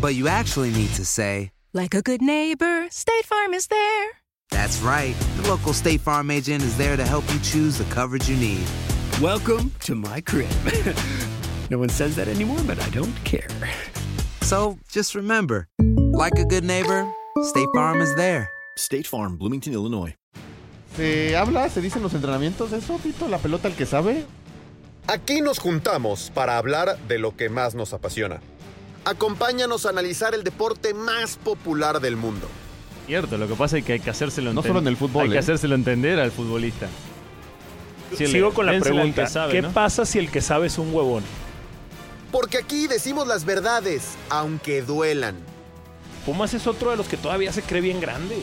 But you actually need to say, Like a good neighbor, State Farm is there. That's right. The local State Farm agent is there to help you choose the coverage you need. Welcome to my crib. no one says that anymore, but I don't care. So just remember, like a good neighbor, State Farm is there. State Farm, Bloomington, Illinois. ¿Se habla, se dice en los entrenamientos eso, Tito? ¿La pelota el que sabe? Aquí nos juntamos para hablar de lo que más nos apasiona. Acompáñanos a analizar el deporte más popular del mundo. Cierto, lo que pasa es que hay que hacérselo No enten- solo en el fútbol, Hay que ¿eh? hacérselo entender al futbolista. Sigo con la pregunta. que sabe, ¿Qué ¿no? pasa si el que sabe es un huevón? Porque aquí decimos las verdades, aunque duelan. Pumas es otro de los que todavía se cree bien grande.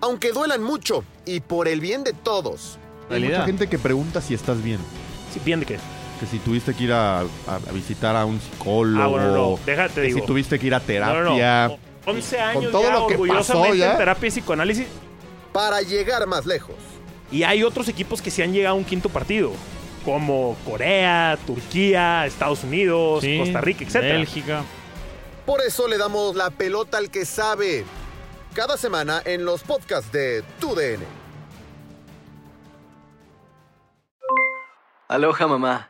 Aunque duelan mucho y por el bien de todos. Hay mucha gente que pregunta si estás bien. Sí, bien de qué. Que si tuviste que ir a, a- a visitar a un psicólogo. Ah, bueno, no. Déjate, que digo. si tuviste que ir a terapia. no, no. 11 años todo ya lo que pasó orgullosamente ya. en terapia y psicoanálisis. Para llegar más lejos. Y hay otros equipos que sí han llegado a un quinto partido. Como Corea, Turquía, Estados Unidos, Sí, Costa Rica, etc. Bélgica. Por eso le damos la pelota al que sabe. Cada semana en los podcasts de TUDN. Aloha mamá.